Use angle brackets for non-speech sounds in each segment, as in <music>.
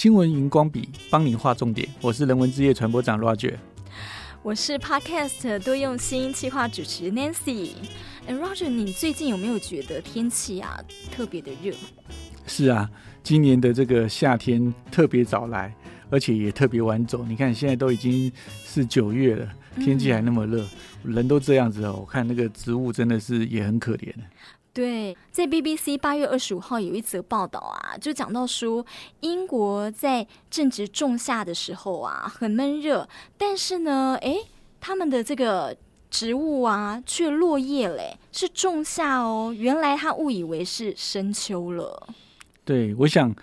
新闻荧光笔帮你画重点，我是人文之夜传播长 Roger，我是 Podcast 多用心企划主持 Nancy。哎，Roger，你最近有没有觉得天气啊特别的热？是啊，今年的这个夏天特别早来，而且也特别晚走。你看现在都已经是九月了，天气还那么热，嗯、人都这样子哦。我看那个植物真的是也很可怜。对，在 BBC 八月二十五号有一则报道啊，就讲到说，英国在正值仲夏的时候啊，很闷热，但是呢，哎，他们的这个植物啊，却落叶嘞，是仲夏哦，原来他误以为是深秋了。对，我想，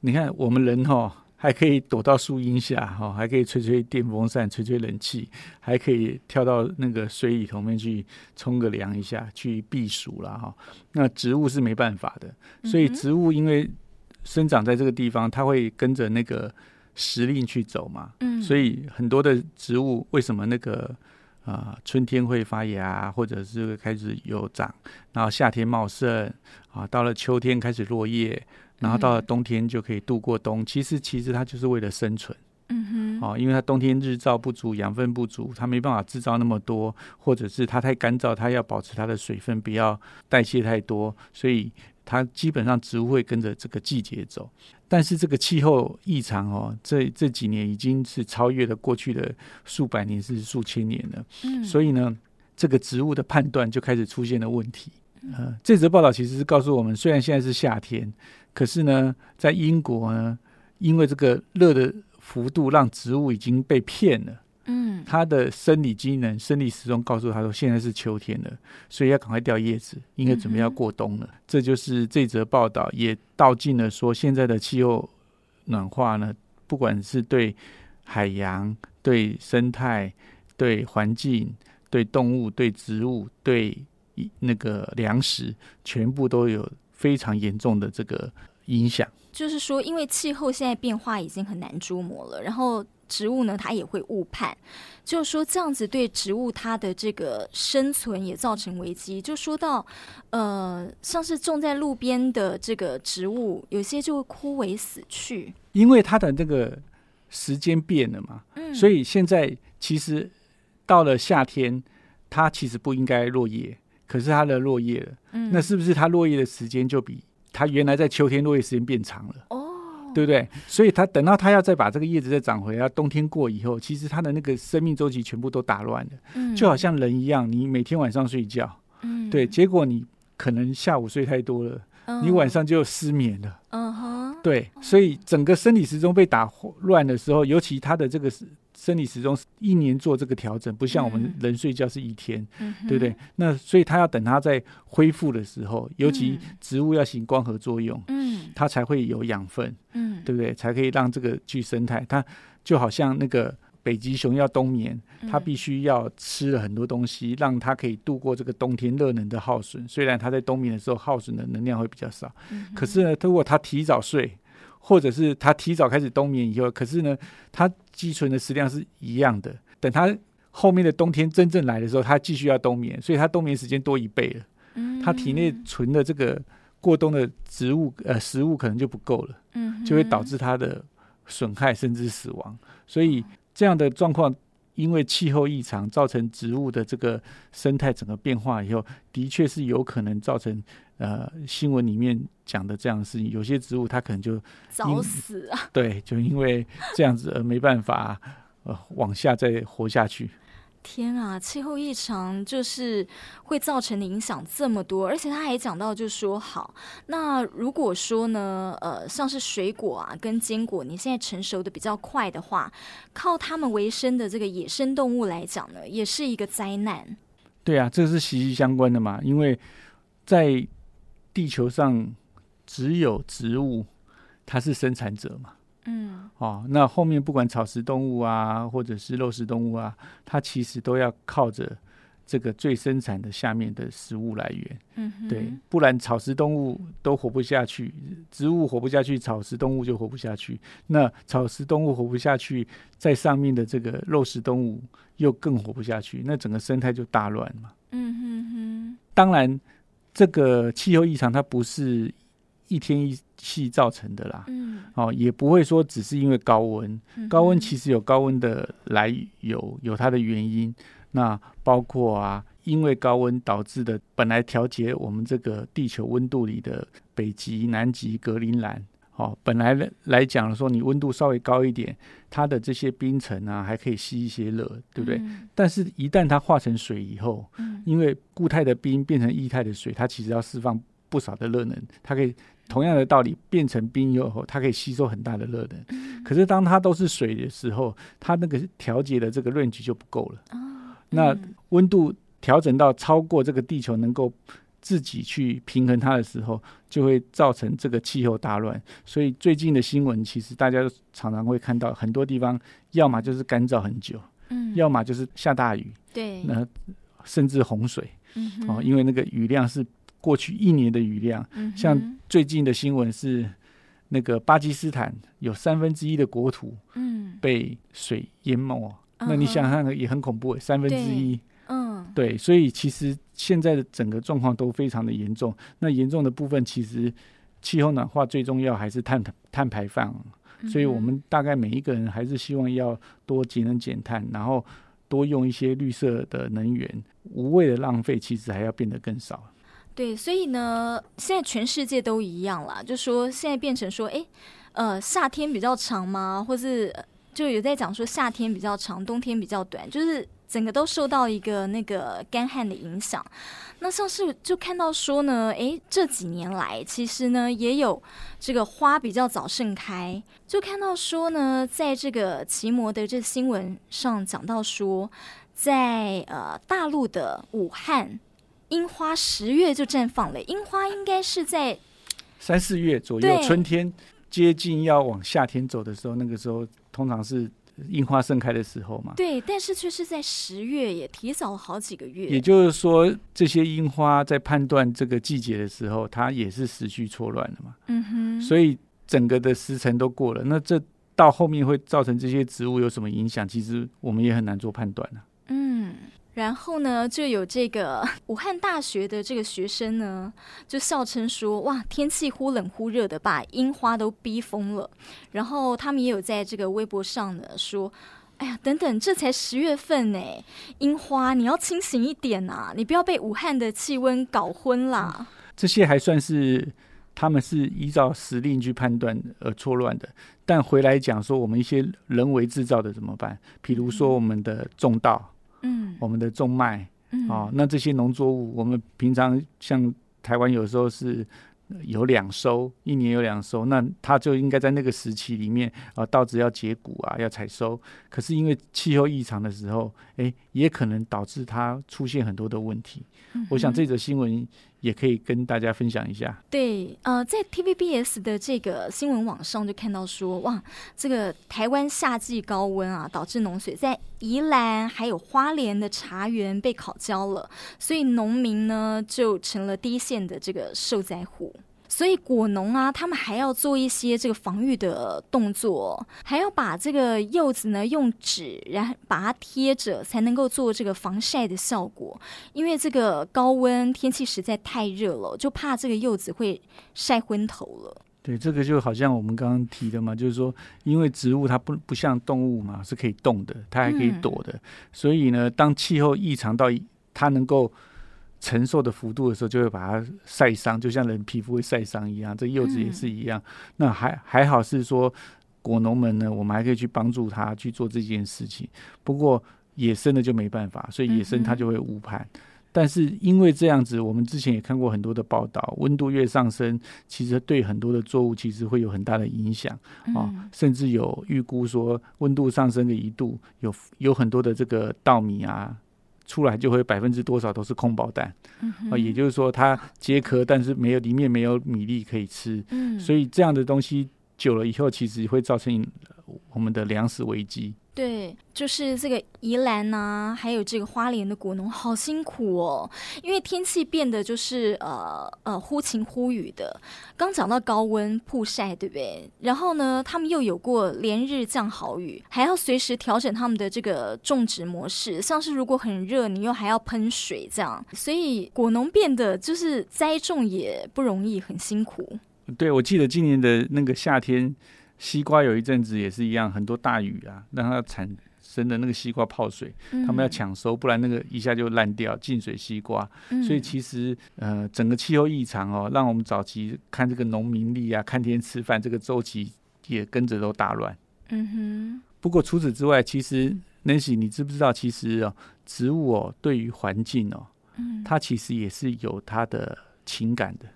你看我们人哈、还可以躲到树荫下，哈，还可以吹吹电风扇，吹吹冷气，还可以跳到那个水里头面去冲个凉一下，去避暑啦哈。那植物是没办法的，所以植物因为生长在这个地方，它会跟着那个时令去走嘛。嗯，所以很多的植物为什么那个啊、呃、春天会发芽，或者是开始有长，然后夏天茂盛啊，到了秋天开始落叶。然后到了冬天就可以度过冬，其实其实它就是为了生存，嗯哼，哦，因为它冬天日照不足，养分不足，它没办法制造那么多，或者是它太干燥，它要保持它的水分不要代谢太多，所以它基本上植物会跟着这个季节走。但是这个气候异常哦，这这几年已经是超越了过去的数百年甚至数千年了，嗯，所以呢，这个植物的判断就开始出现了问题。呃，这则报道其实是告诉我们，虽然现在是夏天。可是呢，在英国呢，因为这个热的幅度让植物已经被骗了。嗯，它的生理机能、生理时钟告诉他说，现在是秋天了，所以要赶快掉叶子，因为准备要过冬了。嗯、这就是这则报道也道尽了说，现在的气候暖化呢，不管是对海洋、对生态、对环境、对动物、对植物、对那个粮食，全部都有。非常严重的这个影响，就是说，因为气候现在变化已经很难捉摸了，然后植物呢，它也会误判，就是说这样子对植物它的这个生存也造成危机。就说到，呃，像是种在路边的这个植物，有些就会枯萎死去，因为它的这个时间变了嘛，嗯，所以现在其实到了夏天，它其实不应该落叶。可是它的落叶了，嗯，那是不是它落叶的时间就比它原来在秋天落叶时间变长了？哦，对不对？所以它等到它要再把这个叶子再长回来，冬天过以后，其实它的那个生命周期全部都打乱了。嗯，就好像人一样，你每天晚上睡觉，嗯，对，结果你可能下午睡太多了，嗯，你晚上就失眠了。嗯哼，对，所以整个生理时钟被打乱的时候，尤其他的这个是。生理时钟一年做这个调整，不像我们人睡觉是一天，嗯、对不对？那所以它要等它在恢复的时候，尤其植物要行光合作用，嗯，它才会有养分，嗯，对不对？才可以让这个去生态。它就好像那个北极熊要冬眠，它必须要吃了很多东西，让它可以度过这个冬天热能的耗损。虽然它在冬眠的时候耗损的能量会比较少，嗯、可是呢，如果它提早睡。或者是它提早开始冬眠以后，可是呢，它积存的食量是一样的。等它后面的冬天真正来的时候，它继续要冬眠，所以它冬眠时间多一倍了。嗯，它体内存的这个过冬的植物呃食物可能就不够了，嗯，就会导致它的损害甚至死亡。所以这样的状况，因为气候异常造成植物的这个生态整个变化以后，的确是有可能造成。呃，新闻里面讲的这样的事情，有些植物它可能就早死啊。对，就因为这样子而没办法呃往下再活下去。天啊，气候异常就是会造成的影响这么多，而且他还讲到，就说好，那如果说呢，呃，像是水果啊跟坚果，你现在成熟的比较快的话，靠它们为生的这个野生动物来讲呢，也是一个灾难。对啊，这是息息相关的嘛，因为在地球上只有植物，它是生产者嘛？嗯，哦，那后面不管草食动物啊，或者是肉食动物啊，它其实都要靠着这个最生产的下面的食物来源。嗯哼，对，不然草食动物都活不下去，植物活不下去，草食动物就活不下去。那草食动物活不下去，在上面的这个肉食动物又更活不下去，那整个生态就大乱嘛。嗯哼哼，当然。这个气候异常，它不是一天一气造成的啦。哦，也不会说只是因为高温，高温其实有高温的来由，有它的原因。那包括啊，因为高温导致的，本来调节我们这个地球温度里的北极、南极、格陵兰，哦，本来来讲说，你温度稍微高一点，它的这些冰层啊，还可以吸一些热，对不对？嗯、但是，一旦它化成水以后，嗯、因为固态的冰变成液态的水，它其实要释放不少的热能，它可以。同样的道理，变成冰以后，它可以吸收很大的热能。嗯、可是当它都是水的时候，它那个调节的这个 range 就不够了。那温度调整到超过这个地球能够自己去平衡它的时候，就会造成这个气候大乱。所以最近的新闻，其实大家都常常会看到很多地方，要么就是干燥很久，嗯、要么就是下大雨，对，那甚至洪水。嗯、哦，因为那个雨量是。过去一年的雨量，像最近的新闻是，那个巴基斯坦有三分之一的国土，嗯被水淹没。那你想想，也很恐怖，三分之一，嗯，对，所以其实现在的整个状况都非常的严重。那严重的部分，其实气候暖化最重要还是碳碳排放。所以我们大概每一个人还是希望要多节能减碳，然后多用一些绿色的能源，无谓的浪费其实还要变得更少。对，所以呢，现在全世界都一样啦，就说现在变成说，哎，呃，夏天比较长吗？或是就有在讲说夏天比较长，冬天比较短，就是整个都受到一个那个干旱的影响。那像是就看到说呢，哎，这几年来其实呢也有这个花比较早盛开，就看到说呢，在这个奇摩的这新闻上讲到说，在呃大陆的武汉。樱花十月就绽放了，樱花应该是在三四月左右，春天接近要往夏天走的时候，那个时候通常是樱花盛开的时候嘛。对，但是却是在十月，也提早了好几个月。也就是说，这些樱花在判断这个季节的时候，它也是时序错乱的嘛。嗯哼。所以整个的时辰都过了，那这到后面会造成这些植物有什么影响？其实我们也很难做判断了。嗯。然后呢，就有这个 <laughs> 武汉大学的这个学生呢，就笑称说：“哇，天气忽冷忽热的，把樱花都逼疯了。”然后他们也有在这个微博上呢说：“哎呀，等等，这才十月份呢，樱花你要清醒一点呐、啊，你不要被武汉的气温搞昏啦。嗯”这些还算是他们是依照时令去判断而错乱的，但回来讲说，我们一些人为制造的怎么办？比如说我们的种稻。嗯，我们的种麦，嗯、哦，那这些农作物，我们平常像台湾有时候是有两收，一年有两收，那它就应该在那个时期里面啊，稻子要结谷啊，要采收。可是因为气候异常的时候，哎，也可能导致它出现很多的问题。嗯、我想这则新闻。也可以跟大家分享一下。对，呃，在 TVBS 的这个新闻网上就看到说，哇，这个台湾夏季高温啊，导致农水在宜兰还有花莲的茶园被烤焦了，所以农民呢就成了第一线的这个受灾户。所以果农啊，他们还要做一些这个防御的动作，还要把这个柚子呢用纸然后把它贴着，才能够做这个防晒的效果。因为这个高温天气实在太热了，就怕这个柚子会晒昏头了。对，这个就好像我们刚刚提的嘛，就是说，因为植物它不不像动物嘛，是可以动的，它还可以躲的，嗯、所以呢，当气候异常到它能够。承受的幅度的时候，就会把它晒伤，就像人皮肤会晒伤一样。这柚子也是一样。嗯、那还还好是说，果农们呢，我们还可以去帮助他去做这件事情。不过野生的就没办法，所以野生它就会误判。但是因为这样子，我们之前也看过很多的报道，温度越上升，其实对很多的作物其实会有很大的影响啊。嗯、甚至有预估说，温度上升个一度，有有很多的这个稻米啊。出来就会百分之多少都是空包弹，嗯、哼。啊，也就是说它结壳，但是没有里面没有米粒可以吃，嗯、所以这样的东西久了以后，其实会造成我们的粮食危机。对，就是这个宜兰呐、啊，还有这个花莲的果农好辛苦哦，因为天气变得就是呃呃忽晴忽雨的。刚讲到高温曝晒，对不对？然后呢，他们又有过连日降好雨，还要随时调整他们的这个种植模式。像是如果很热，你又还要喷水这样，所以果农变得就是栽种也不容易，很辛苦。对，我记得今年的那个夏天，西瓜有一阵子也是一样，很多大雨啊，让它产生的那个西瓜泡水，他们要抢收，不然那个一下就烂掉，进水西瓜。所以其实呃，整个气候异常哦，让我们早期看这个农民力啊，看天吃饭这个周期也跟着都大乱。嗯哼。不过除此之外，其实 Nancy，你知不知道，其实哦，植物哦，对于环境哦，它其实也是有它的情感的。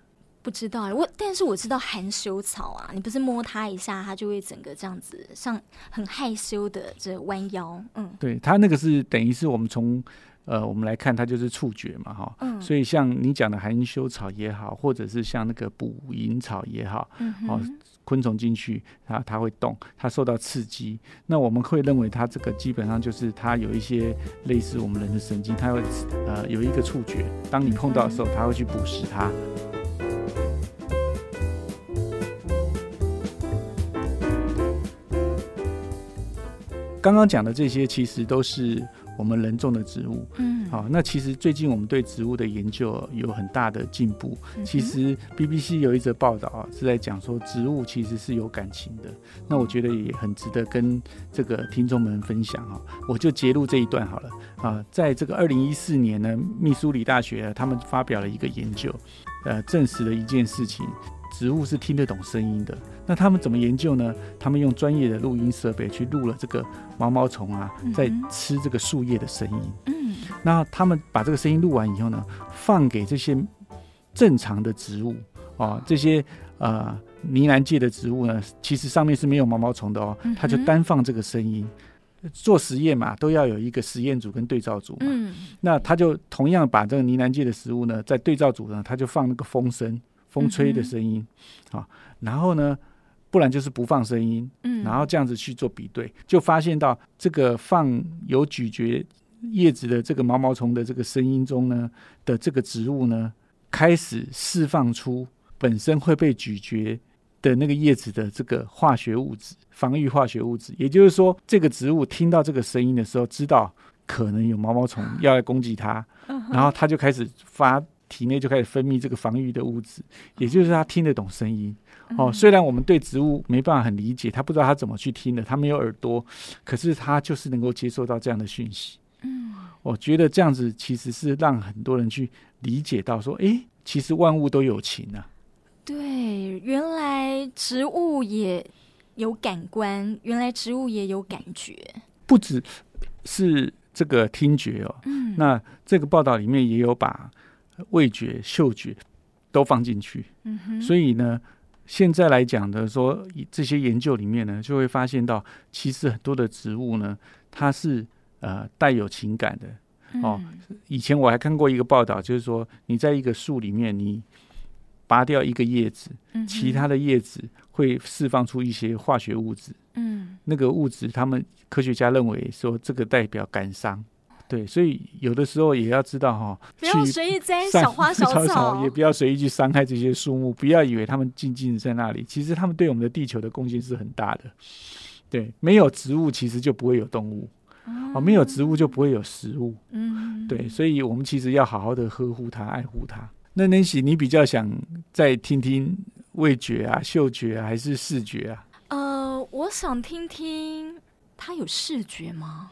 不知道我，但是我知道含羞草啊，你不是摸它一下，它就会整个这样子，像很害羞的这弯腰。嗯，对，它那个是等于是我们从呃我们来看，它就是触觉嘛，哈。嗯。所以像你讲的含羞草也好，或者是像那个捕蝇草也好，嗯哦，昆虫进去它它会动，它受到刺激，那我们会认为它这个基本上就是它有一些类似我们人的神经，它会呃有一个触觉，当你碰到的时候，它会去捕食它。刚刚讲的这些，其实都是我们人种的植物。嗯，好，那其实最近我们对植物的研究有很大的进步。其实 BBC 有一则报道啊，是在讲说植物其实是有感情的。那我觉得也很值得跟这个听众们分享啊。我就截录这一段好了啊。在这个二零一四年呢，密苏里大学他们发表了一个研究，呃，证实了一件事情。植物是听得懂声音的，那他们怎么研究呢？他们用专业的录音设备去录了这个毛毛虫啊，在吃这个树叶的声音。嗯，那他们把这个声音录完以后呢，放给这些正常的植物哦，这些呃呢兰界的植物呢，其实上面是没有毛毛虫的哦，它就单放这个声音做实验嘛，都要有一个实验组跟对照组嘛。嗯，那他就同样把这个呢喃界的食物呢，在对照组呢，他就放那个风声。风吹的声音，啊，然后呢，不然就是不放声音，嗯，然后这样子去做比对，就发现到这个放有咀嚼叶子的这个毛毛虫的这个声音中呢的这个植物呢，开始释放出本身会被咀嚼的那个叶子的这个化学物质，防御化学物质。也就是说，这个植物听到这个声音的时候，知道可能有毛毛虫要来攻击它，然后它就开始发。体内就开始分泌这个防御的物质，也就是他听得懂声音。哦，虽然我们对植物没办法很理解，他不知道他怎么去听的，他没有耳朵，可是他就是能够接受到这样的讯息。嗯，我觉得这样子其实是让很多人去理解到说，诶，其实万物都有情啊。对，原来植物也有感官，原来植物也有感觉，不只是这个听觉哦。嗯，那这个报道里面也有把。味觉、嗅觉都放进去，嗯哼，所以呢，现在来讲的说，这些研究里面呢，就会发现到，其实很多的植物呢，它是呃带有情感的。哦，以前我还看过一个报道，就是说，你在一个树里面，你拔掉一个叶子，其他的叶子会释放出一些化学物质，嗯，那个物质，他们科学家认为说，这个代表感伤。对，所以有的时候也要知道哈，不要随意摘小花小 <laughs> 草，草，也不要随意去伤害这些树木。不要以为它们静静在那里，其实它们对我们的地球的贡献是很大的。对，没有植物，其实就不会有动物；哦，没有植物就不会有食物。嗯，对，所以我们其实要好好的呵护它、爱护它。那 Nancy，你比较想再听听味觉啊、嗅觉啊，还是视觉啊？呃，我想听听它有视觉吗？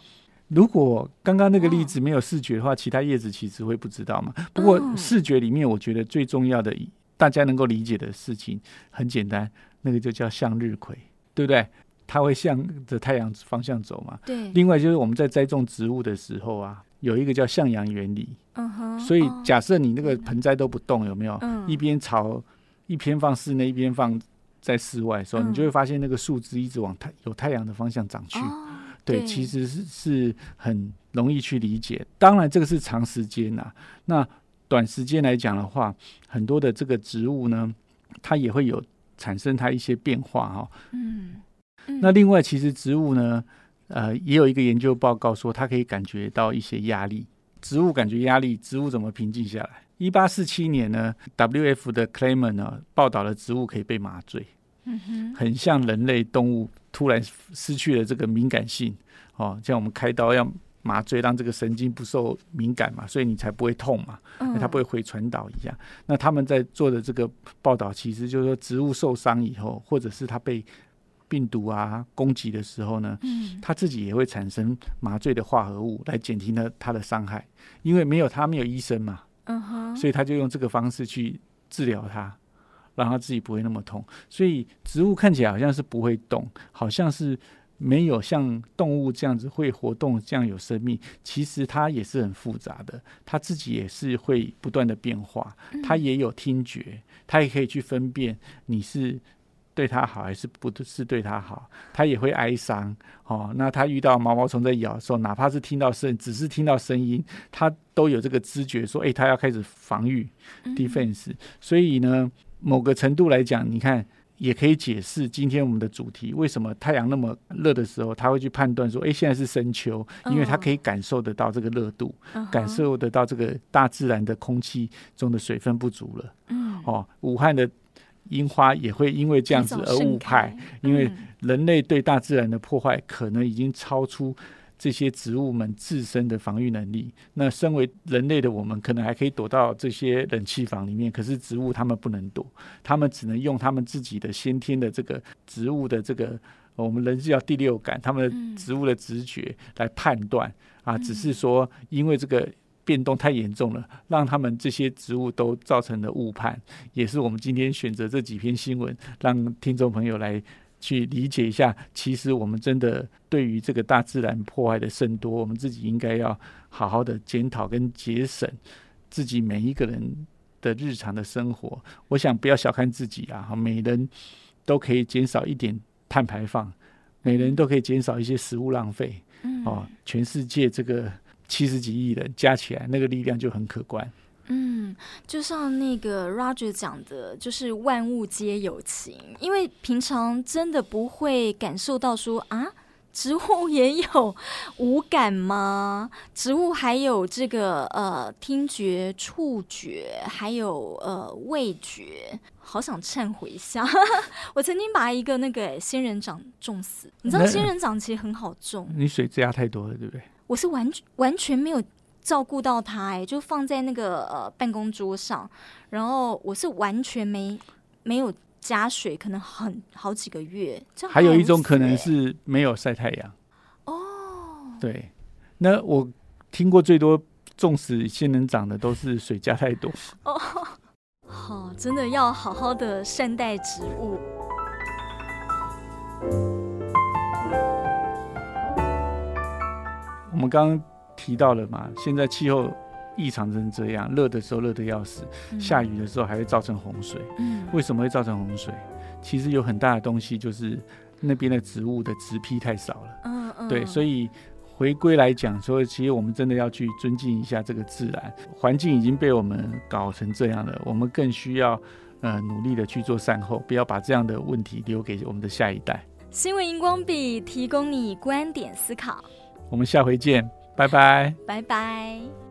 如果刚刚那个例子没有视觉的话，其他叶子其实会不知道嘛。不过视觉里面，我觉得最重要的，大家能够理解的事情很简单，那个就叫向日葵，对不对？它会向着太阳方向走嘛。对。另外就是我们在栽种植物的时候啊，有一个叫向阳原理。嗯哼。所以假设你那个盆栽都不动，有没有？一边朝一边放室内，一边放在室外的时候，你就会发现那个树枝一直往太有太阳的方向长去。对，其实是是很容易去理解。当然，这个是长时间呐、啊。那短时间来讲的话，很多的这个植物呢，它也会有产生它一些变化哈、哦。嗯。那另外，其实植物呢，呃，也有一个研究报告说，它可以感觉到一些压力。植物感觉压力，植物怎么平静下来？一八四七年呢，W.F. 的 Clayman 呢报道了植物可以被麻醉。嗯哼。很像人类动物。突然失去了这个敏感性，哦，像我们开刀要麻醉，让这个神经不受敏感嘛，所以你才不会痛嘛，那、它不会回传导一样。那他们在做的这个报道，其实就是说，植物受伤以后，或者是它被病毒啊攻击的时候呢，嗯，它自己也会产生麻醉的化合物来减轻它它的伤害，因为没有它没有医生嘛，嗯哼，所以他就用这个方式去治疗它，让它自己不会那么痛。所以植物看起来好像是不会动，好像是没有像动物这样子会活动，这样有生命，其实它也是很复杂的，它自己也是会不断的变化，它也有听觉，它也可以去分辨你是。对它好还是不是对它好？它也会哀伤哦。那它遇到毛毛虫在咬的时候，哪怕是听到声，只是听到声音，它都有这个知觉，说：“哎，它要开始防御 （defense）。”所以呢，某个程度来讲，你看也可以解释今天我们的主题：为什么太阳那么热的时候，他会去判断说：“哎，现在是深秋。”因为他可以感受得到这个热度，感受得到这个大自然的空气中的水分不足了。嗯，哦，武汉的。樱花也会因为这样子而误判，因为人类对大自然的破坏可能已经超出这些植物们自身的防御能力。那身为人类的我们，可能还可以躲到这些冷气房里面，可是植物它们不能躲，它们只能用它们自己的先天的这个植物的这个，我们人是要第六感，他们的植物的直觉来判断啊，只是说因为这个。变动太严重了，让他们这些植物都造成了误判，也是我们今天选择这几篇新闻，让听众朋友来去理解一下。其实我们真的对于这个大自然破坏的甚多，我们自己应该要好好的检讨跟节省自己每一个人的日常的生活。我想不要小看自己啊，每人都可以减少一点碳排放，每人都可以减少一些食物浪费。哦，全世界这个。七十几亿人加起来，那个力量就很可观。嗯，就像那个 Roger 讲的，就是万物皆有情。因为平常真的不会感受到说啊，植物也有五感吗？植物还有这个呃听觉、触觉，还有呃味觉。好想忏悔一下，<laughs> 我曾经把一个那个仙人掌种死。你知道仙人掌其实很好种，你水加太多了，对不对？我是完全完全没有照顾到它，哎，就放在那个呃办公桌上，然后我是完全没没有加水，可能很好几个月。这还有一种可能是没有晒太阳。哦，对，那我听过最多种死仙人掌的都是水加太多。哦，<laughs> 好，真的要好好的善待植物。我们刚刚提到了嘛，现在气候异常成这样，热的时候热的要死，嗯，下雨的时候还会造成洪水。嗯，为什么会造成洪水？其实有很大的东西就是那边的植物的植批太少了。嗯嗯，对，所以回归来讲，所以其实我们真的要去尊敬一下这个自然环境，已经被我们搞成这样了，我们更需要呃努力的去做善后，不要把这样的问题留给我们的下一代。新闻荧光笔提供你观点思考。我们下回见，拜拜，拜拜。